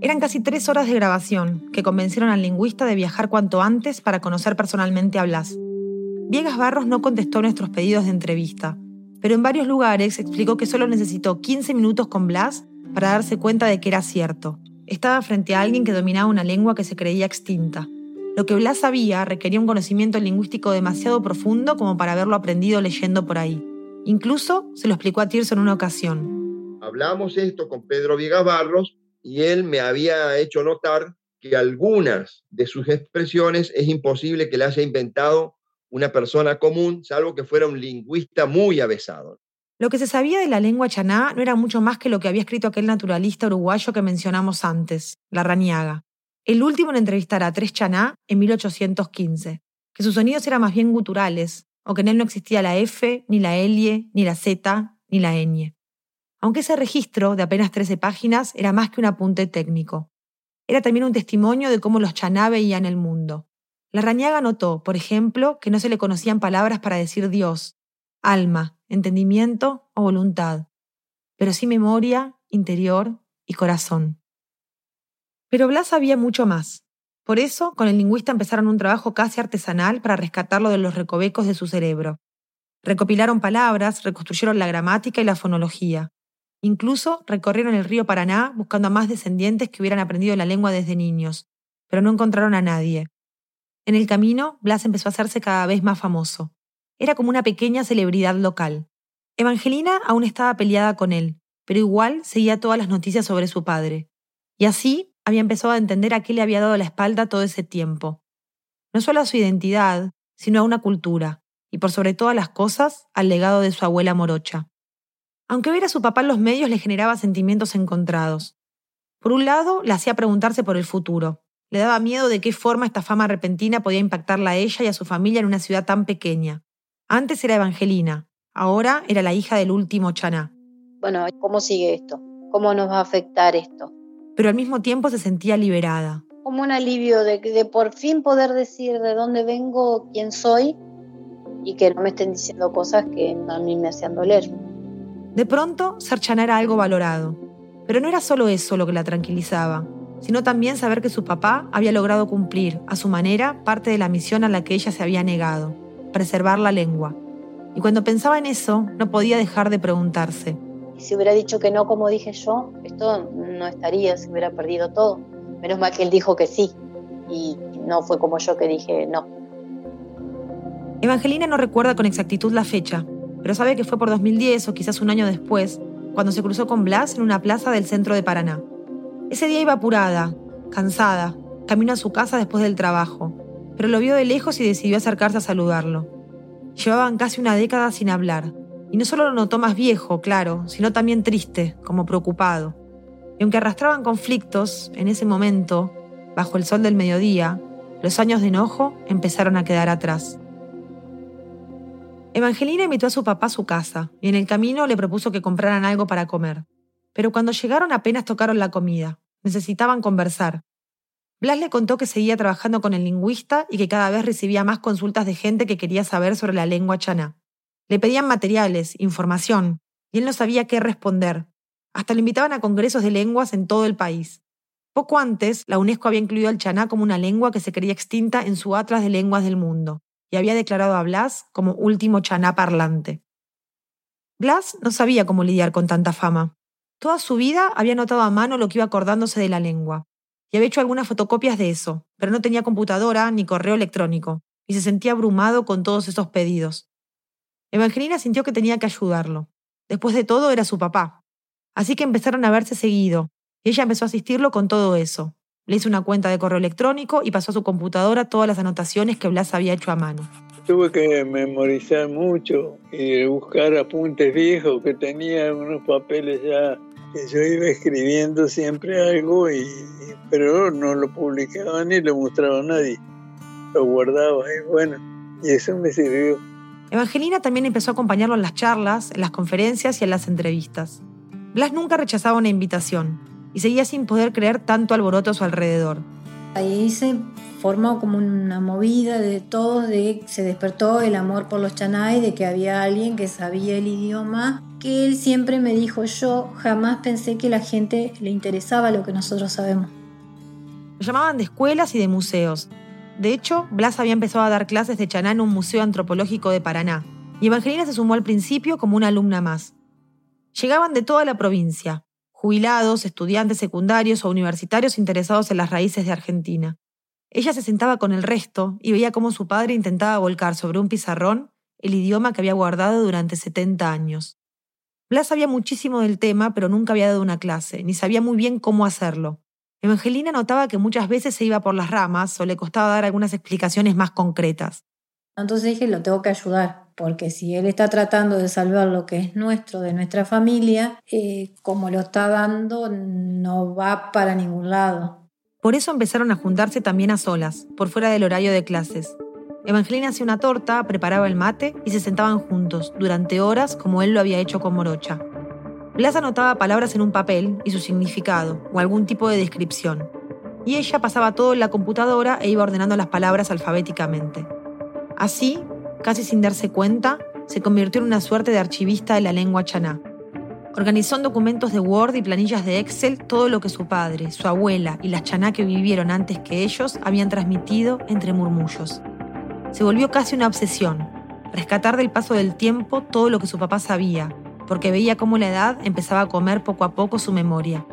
Eran casi tres horas de grabación que convencieron al lingüista de viajar cuanto antes para conocer personalmente a Blas. Viegas Barros no contestó nuestros pedidos de entrevista, pero en varios lugares explicó que solo necesitó 15 minutos con Blas para darse cuenta de que era cierto. Estaba frente a alguien que dominaba una lengua que se creía extinta. Lo que Blas sabía requería un conocimiento lingüístico demasiado profundo como para haberlo aprendido leyendo por ahí. Incluso se lo explicó a Tirso en una ocasión. Hablamos esto con Pedro Viegas Barros y él me había hecho notar que algunas de sus expresiones es imposible que las haya inventado una persona común, salvo que fuera un lingüista muy avesado. Lo que se sabía de la lengua chaná no era mucho más que lo que había escrito aquel naturalista uruguayo que mencionamos antes, Larrañaga, el último en entrevistar a tres chaná en 1815, que sus sonidos eran más bien guturales, o que en él no existía la F, ni la L, ni la Z, ni la ñ. Aunque ese registro, de apenas 13 páginas, era más que un apunte técnico. Era también un testimonio de cómo los chaná veían el mundo. Larrañaga notó, por ejemplo, que no se le conocían palabras para decir Dios, alma, entendimiento o voluntad, pero sí memoria, interior y corazón. Pero Blas sabía mucho más. Por eso, con el lingüista empezaron un trabajo casi artesanal para rescatarlo de los recovecos de su cerebro. Recopilaron palabras, reconstruyeron la gramática y la fonología. Incluso recorrieron el río Paraná buscando a más descendientes que hubieran aprendido la lengua desde niños, pero no encontraron a nadie. En el camino, Blas empezó a hacerse cada vez más famoso. Era como una pequeña celebridad local. Evangelina aún estaba peleada con él, pero igual seguía todas las noticias sobre su padre. Y así había empezado a entender a qué le había dado la espalda todo ese tiempo. No solo a su identidad, sino a una cultura, y por sobre todas las cosas, al legado de su abuela morocha. Aunque ver a su papá en los medios le generaba sentimientos encontrados. Por un lado, le hacía preguntarse por el futuro. Le daba miedo de qué forma esta fama repentina podía impactarla a ella y a su familia en una ciudad tan pequeña. Antes era Evangelina, ahora era la hija del último Chaná. Bueno, ¿cómo sigue esto? ¿Cómo nos va a afectar esto? Pero al mismo tiempo se sentía liberada. Como un alivio de, de por fin poder decir de dónde vengo, quién soy y que no me estén diciendo cosas que a mí me hacían doler. De pronto, ser Chaná era algo valorado. Pero no era solo eso lo que la tranquilizaba, sino también saber que su papá había logrado cumplir, a su manera, parte de la misión a la que ella se había negado, preservar la lengua. Y cuando pensaba en eso, no podía dejar de preguntarse, si hubiera dicho que no como dije yo, esto no estaría, se hubiera perdido todo. Menos mal que él dijo que sí y no fue como yo que dije no. Evangelina no recuerda con exactitud la fecha, pero sabe que fue por 2010 o quizás un año después, cuando se cruzó con Blas en una plaza del centro de Paraná. Ese día iba apurada, cansada, camino a su casa después del trabajo, pero lo vio de lejos y decidió acercarse a saludarlo. Llevaban casi una década sin hablar, y no solo lo notó más viejo, claro, sino también triste, como preocupado. Y aunque arrastraban conflictos, en ese momento, bajo el sol del mediodía, los años de enojo empezaron a quedar atrás. Evangelina invitó a su papá a su casa y en el camino le propuso que compraran algo para comer. Pero cuando llegaron apenas tocaron la comida. Necesitaban conversar. Blas le contó que seguía trabajando con el lingüista y que cada vez recibía más consultas de gente que quería saber sobre la lengua chaná. Le pedían materiales, información, y él no sabía qué responder. Hasta le invitaban a congresos de lenguas en todo el país. Poco antes, la UNESCO había incluido al chaná como una lengua que se creía extinta en su Atlas de Lenguas del Mundo y había declarado a Blas como último chaná parlante. Blas no sabía cómo lidiar con tanta fama. Toda su vida había notado a mano lo que iba acordándose de la lengua, y había hecho algunas fotocopias de eso, pero no tenía computadora ni correo electrónico, y se sentía abrumado con todos esos pedidos. Evangelina sintió que tenía que ayudarlo. Después de todo, era su papá. Así que empezaron a verse seguido, y ella empezó a asistirlo con todo eso, le hizo una cuenta de correo electrónico y pasó a su computadora todas las anotaciones que Blas había hecho a mano. Tuve que memorizar mucho y buscar apuntes viejos que tenía unos papeles ya que yo iba escribiendo siempre algo y pero no lo publicaba ni lo mostraba a nadie. Lo guardaba y bueno, y eso me sirvió. Evangelina también empezó a acompañarlo en las charlas, en las conferencias y en las entrevistas. Blas nunca rechazaba una invitación y seguía sin poder creer tanto alboroto a su alrededor. Ahí se formó como una movida de todo, de se despertó el amor por los chanay, de que había alguien que sabía el idioma, que él siempre me dijo, yo jamás pensé que la gente le interesaba lo que nosotros sabemos. Lo llamaban de escuelas y de museos. De hecho, Blas había empezado a dar clases de chaná en un museo antropológico de Paraná, y Evangelina se sumó al principio como una alumna más. Llegaban de toda la provincia, jubilados, estudiantes secundarios o universitarios interesados en las raíces de Argentina. Ella se sentaba con el resto y veía cómo su padre intentaba volcar sobre un pizarrón el idioma que había guardado durante 70 años. Blas sabía muchísimo del tema, pero nunca había dado una clase, ni sabía muy bien cómo hacerlo. Evangelina notaba que muchas veces se iba por las ramas o le costaba dar algunas explicaciones más concretas. Entonces dije, lo tengo que ayudar porque si él está tratando de salvar lo que es nuestro, de nuestra familia, eh, como lo está dando, no va para ningún lado. Por eso empezaron a juntarse también a solas, por fuera del horario de clases. Evangelina hacía una torta, preparaba el mate y se sentaban juntos, durante horas como él lo había hecho con Morocha. Blas anotaba palabras en un papel y su significado, o algún tipo de descripción. Y ella pasaba todo en la computadora e iba ordenando las palabras alfabéticamente. Así, casi sin darse cuenta, se convirtió en una suerte de archivista de la lengua chaná. Organizó en documentos de Word y planillas de Excel todo lo que su padre, su abuela y las chaná que vivieron antes que ellos habían transmitido entre murmullos. Se volvió casi una obsesión, rescatar del paso del tiempo todo lo que su papá sabía, porque veía cómo la edad empezaba a comer poco a poco su memoria.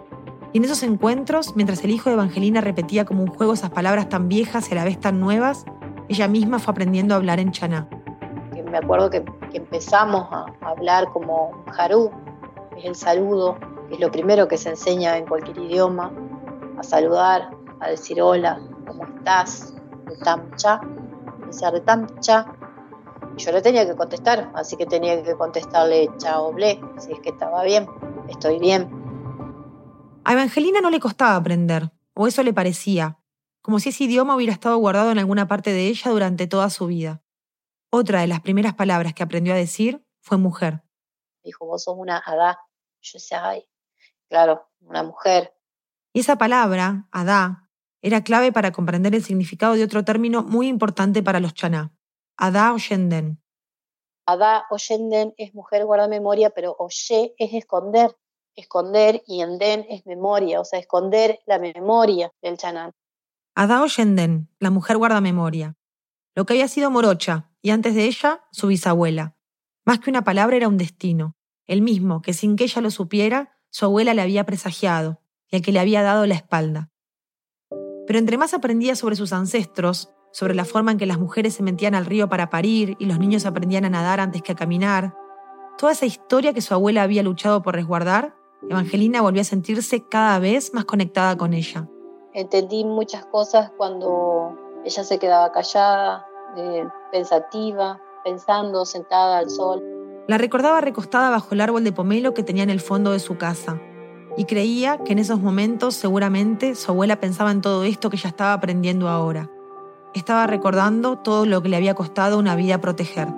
Y en esos encuentros, mientras el hijo de Evangelina repetía como un juego esas palabras tan viejas y a la vez tan nuevas, ella misma fue aprendiendo a hablar en chaná me acuerdo que, empezamos a hablar como que es el saludo, que es lo primero que se enseña en cualquier idioma, a saludar, a decir hola, ¿cómo estás? Retamcha, decía retamcha. Y yo le tenía que contestar, así que tenía que contestarle chao ble, si es que estaba bien, estoy bien. A Evangelina no le costaba aprender, o eso le parecía, como si ese idioma hubiera estado guardado en alguna parte de ella durante toda su vida. Otra de las primeras palabras que aprendió a decir fue mujer. Dijo, vos sos una Adá. Yo decía, ay, claro, una mujer. Y esa palabra, Adá, era clave para comprender el significado de otro término muy importante para los chaná, Adá Oyenden. Adá Oyenden es mujer guarda memoria, pero Oye es esconder, esconder y Enden es memoria, o sea, esconder la memoria del chaná. Adá Oyenden, la mujer guarda memoria. Lo que había sido Morocha, y antes de ella, su bisabuela. Más que una palabra era un destino, el mismo que sin que ella lo supiera, su abuela le había presagiado y al que le había dado la espalda. Pero entre más aprendía sobre sus ancestros, sobre la forma en que las mujeres se metían al río para parir y los niños aprendían a nadar antes que a caminar, toda esa historia que su abuela había luchado por resguardar, Evangelina volvió a sentirse cada vez más conectada con ella. Entendí muchas cosas cuando ella se quedaba callada, eh, pensativa, pensando, sentada al sol. La recordaba recostada bajo el árbol de pomelo que tenía en el fondo de su casa, y creía que en esos momentos seguramente su abuela pensaba en todo esto que ella estaba aprendiendo ahora. Estaba recordando todo lo que le había costado una vida proteger.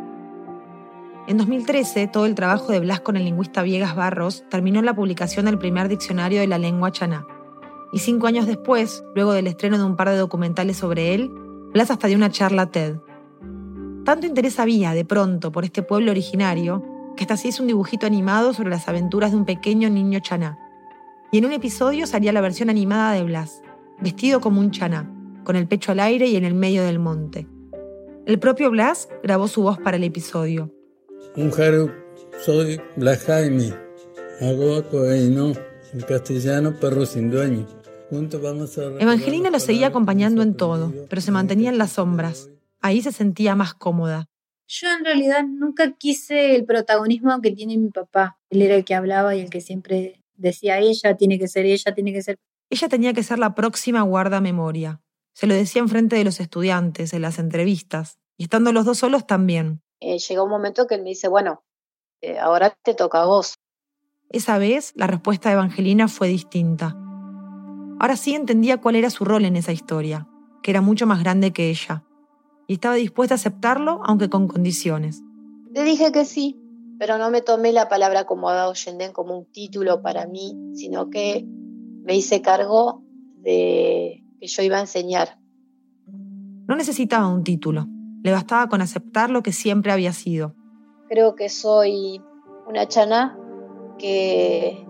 En 2013, todo el trabajo de Blas con el lingüista Viegas Barros terminó la publicación del primer diccionario de la lengua chaná. Y cinco años después, luego del estreno de un par de documentales sobre él, Blas hasta dio una charla TED. Tanto interés había, de pronto, por este pueblo originario, que hasta se hizo un dibujito animado sobre las aventuras de un pequeño niño chaná. Y en un episodio salía la versión animada de Blas, vestido como un chaná, con el pecho al aire y en el medio del monte. El propio Blas grabó su voz para el episodio. Haru, soy Blas Jaime. Hago en castellano perro sin dueño. Juntos vamos a Evangelina lo seguía acompañando en todo, pero se mantenía en las sombras. Ahí se sentía más cómoda. Yo en realidad nunca quise el protagonismo que tiene mi papá. Él era el que hablaba y el que siempre decía ella, tiene que ser ella, tiene que ser... Ella tenía que ser la próxima guarda memoria. Se lo decía en frente de los estudiantes, en las entrevistas, y estando los dos solos también. Eh, llegó un momento que él me dice, bueno, eh, ahora te toca a vos. Esa vez la respuesta de Evangelina fue distinta. Ahora sí entendía cuál era su rol en esa historia, que era mucho más grande que ella, y estaba dispuesta a aceptarlo, aunque con condiciones. Le dije que sí, pero no me tomé la palabra como Dao Shenden como un título para mí, sino que me hice cargo de que yo iba a enseñar. No necesitaba un título, le bastaba con aceptar lo que siempre había sido. Creo que soy una chana que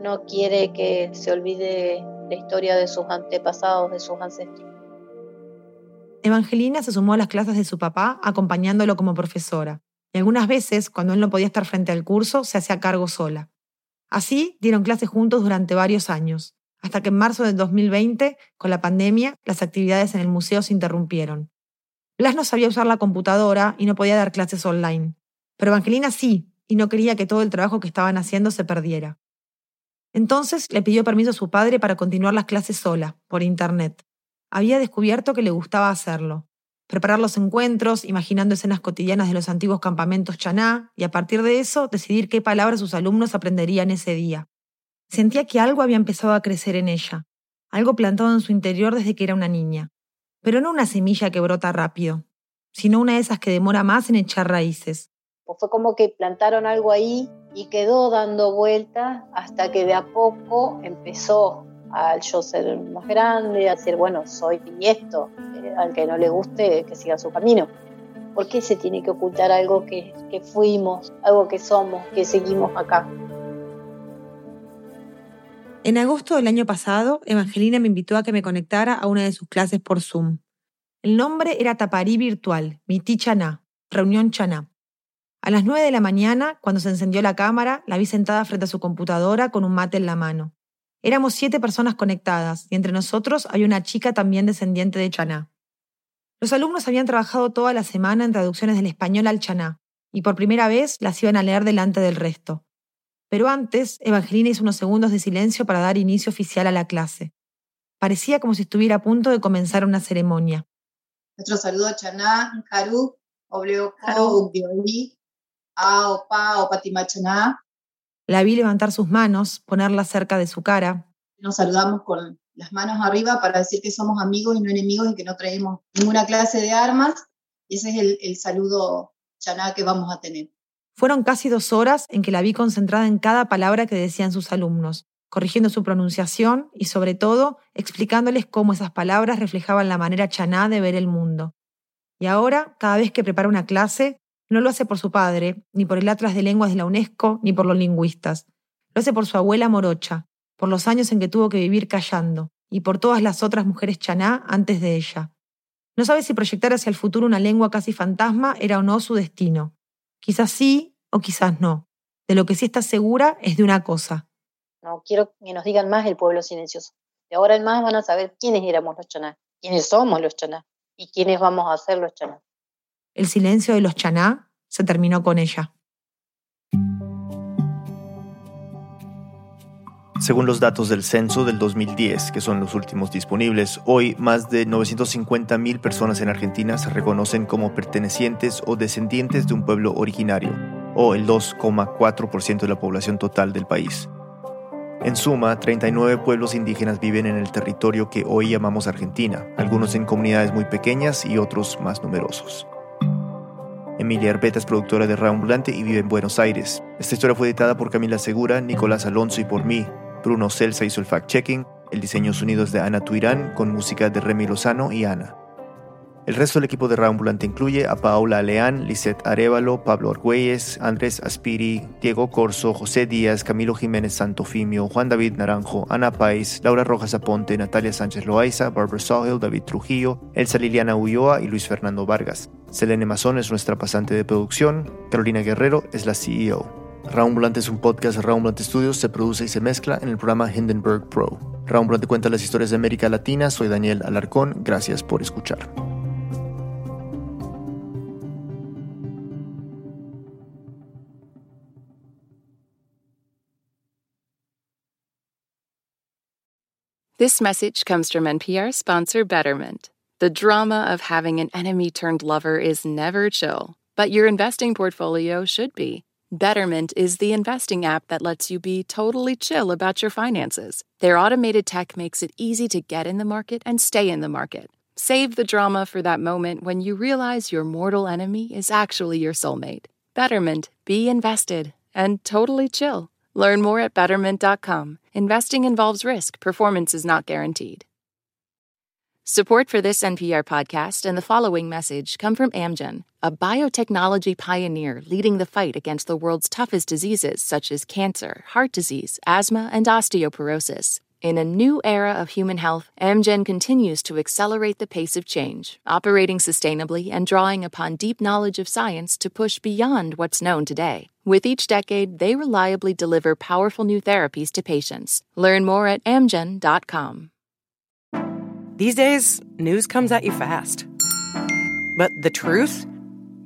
no quiere que se olvide la historia de sus antepasados, de sus ancestros. Evangelina se sumó a las clases de su papá acompañándolo como profesora, y algunas veces, cuando él no podía estar frente al curso, se hacía cargo sola. Así dieron clases juntos durante varios años, hasta que en marzo del 2020, con la pandemia, las actividades en el museo se interrumpieron. Blas no sabía usar la computadora y no podía dar clases online. Pero Evangelina sí, y no quería que todo el trabajo que estaban haciendo se perdiera. Entonces le pidió permiso a su padre para continuar las clases sola, por internet. Había descubierto que le gustaba hacerlo. Preparar los encuentros, imaginando escenas cotidianas de los antiguos campamentos chaná, y a partir de eso decidir qué palabras sus alumnos aprenderían ese día. Sentía que algo había empezado a crecer en ella, algo plantado en su interior desde que era una niña pero no una semilla que brota rápido, sino una de esas que demora más en echar raíces. Fue como que plantaron algo ahí y quedó dando vueltas hasta que de a poco empezó al yo ser más grande, a decir, bueno, soy esto, eh, al que no le guste, que siga su camino. ¿Por qué se tiene que ocultar algo que, que fuimos, algo que somos, que seguimos acá? En agosto del año pasado, Evangelina me invitó a que me conectara a una de sus clases por Zoom. El nombre era Taparí Virtual, Miti Chaná, Reunión Chaná. A las nueve de la mañana, cuando se encendió la cámara, la vi sentada frente a su computadora con un mate en la mano. Éramos siete personas conectadas y entre nosotros había una chica también descendiente de Chaná. Los alumnos habían trabajado toda la semana en traducciones del español al Chaná y por primera vez las iban a leer delante del resto. Pero antes, Evangelina hizo unos segundos de silencio para dar inicio oficial a la clase. Parecía como si estuviera a punto de comenzar una ceremonia. Nuestro saludo a Chaná, Haru, Obleo, La vi levantar sus manos, ponerlas cerca de su cara. Nos saludamos con las manos arriba para decir que somos amigos y no enemigos y que no traemos ninguna clase de armas. Y ese es el, el saludo chaná que vamos a tener. Fueron casi dos horas en que la vi concentrada en cada palabra que decían sus alumnos, corrigiendo su pronunciación y, sobre todo, explicándoles cómo esas palabras reflejaban la manera chaná de ver el mundo. Y ahora, cada vez que prepara una clase, no lo hace por su padre, ni por el Atlas de Lenguas de la UNESCO, ni por los lingüistas. Lo hace por su abuela morocha, por los años en que tuvo que vivir callando, y por todas las otras mujeres chaná antes de ella. No sabe si proyectar hacia el futuro una lengua casi fantasma era o no su destino. Quizás sí o quizás no. De lo que sí está segura es de una cosa. No quiero que nos digan más el pueblo silencioso. De ahora en más van a saber quiénes éramos los chaná, quiénes somos los chaná y quiénes vamos a ser los chaná. El silencio de los chaná se terminó con ella. Según los datos del censo del 2010, que son los últimos disponibles, hoy más de 950.000 personas en Argentina se reconocen como pertenecientes o descendientes de un pueblo originario, o el 2,4% de la población total del país. En suma, 39 pueblos indígenas viven en el territorio que hoy llamamos Argentina, algunos en comunidades muy pequeñas y otros más numerosos. Emilia Arbeta es productora de Ambulante y vive en Buenos Aires. Esta historia fue editada por Camila Segura, Nicolás Alonso y por mí, Bruno Celsa hizo el fact-checking, el diseño sonidos de Ana Tuirán con música de Remy Lozano y Ana. El resto del equipo de Ambulante incluye a Paula Leán, Lisette Arevalo, Pablo Argüelles, Andrés Aspiri, Diego Corso, José Díaz, Camilo Jiménez Santofimio, Juan David Naranjo, Ana Páez, Laura Rojas Aponte, Natalia Sánchez Loaiza, Barbara Sahel, David Trujillo, Elsa Liliana Ulloa y Luis Fernando Vargas. Selene Mazón es nuestra pasante de producción, Carolina Guerrero es la CEO. Raumblante es un podcast de Raumblante Studios, se produce y se mezcla en el programa Hindenburg Pro. Raumblante cuenta las historias de América Latina, soy Daniel Alarcón, gracias por escuchar. This message comes from NPR sponsor Betterment. The drama of having an enemy turned lover is never chill, but your investing portfolio should be. Betterment is the investing app that lets you be totally chill about your finances. Their automated tech makes it easy to get in the market and stay in the market. Save the drama for that moment when you realize your mortal enemy is actually your soulmate. Betterment, be invested and totally chill. Learn more at betterment.com. Investing involves risk, performance is not guaranteed. Support for this NPR podcast and the following message come from Amgen, a biotechnology pioneer leading the fight against the world's toughest diseases such as cancer, heart disease, asthma, and osteoporosis. In a new era of human health, Amgen continues to accelerate the pace of change, operating sustainably and drawing upon deep knowledge of science to push beyond what's known today. With each decade, they reliably deliver powerful new therapies to patients. Learn more at amgen.com. These days, news comes at you fast. But the truth?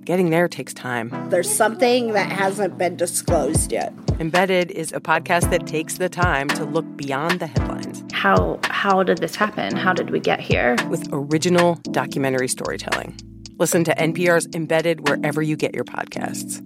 Getting there takes time. There's something that hasn't been disclosed yet. Embedded is a podcast that takes the time to look beyond the headlines. How how did this happen? How did we get here? With original documentary storytelling. Listen to NPR's Embedded wherever you get your podcasts.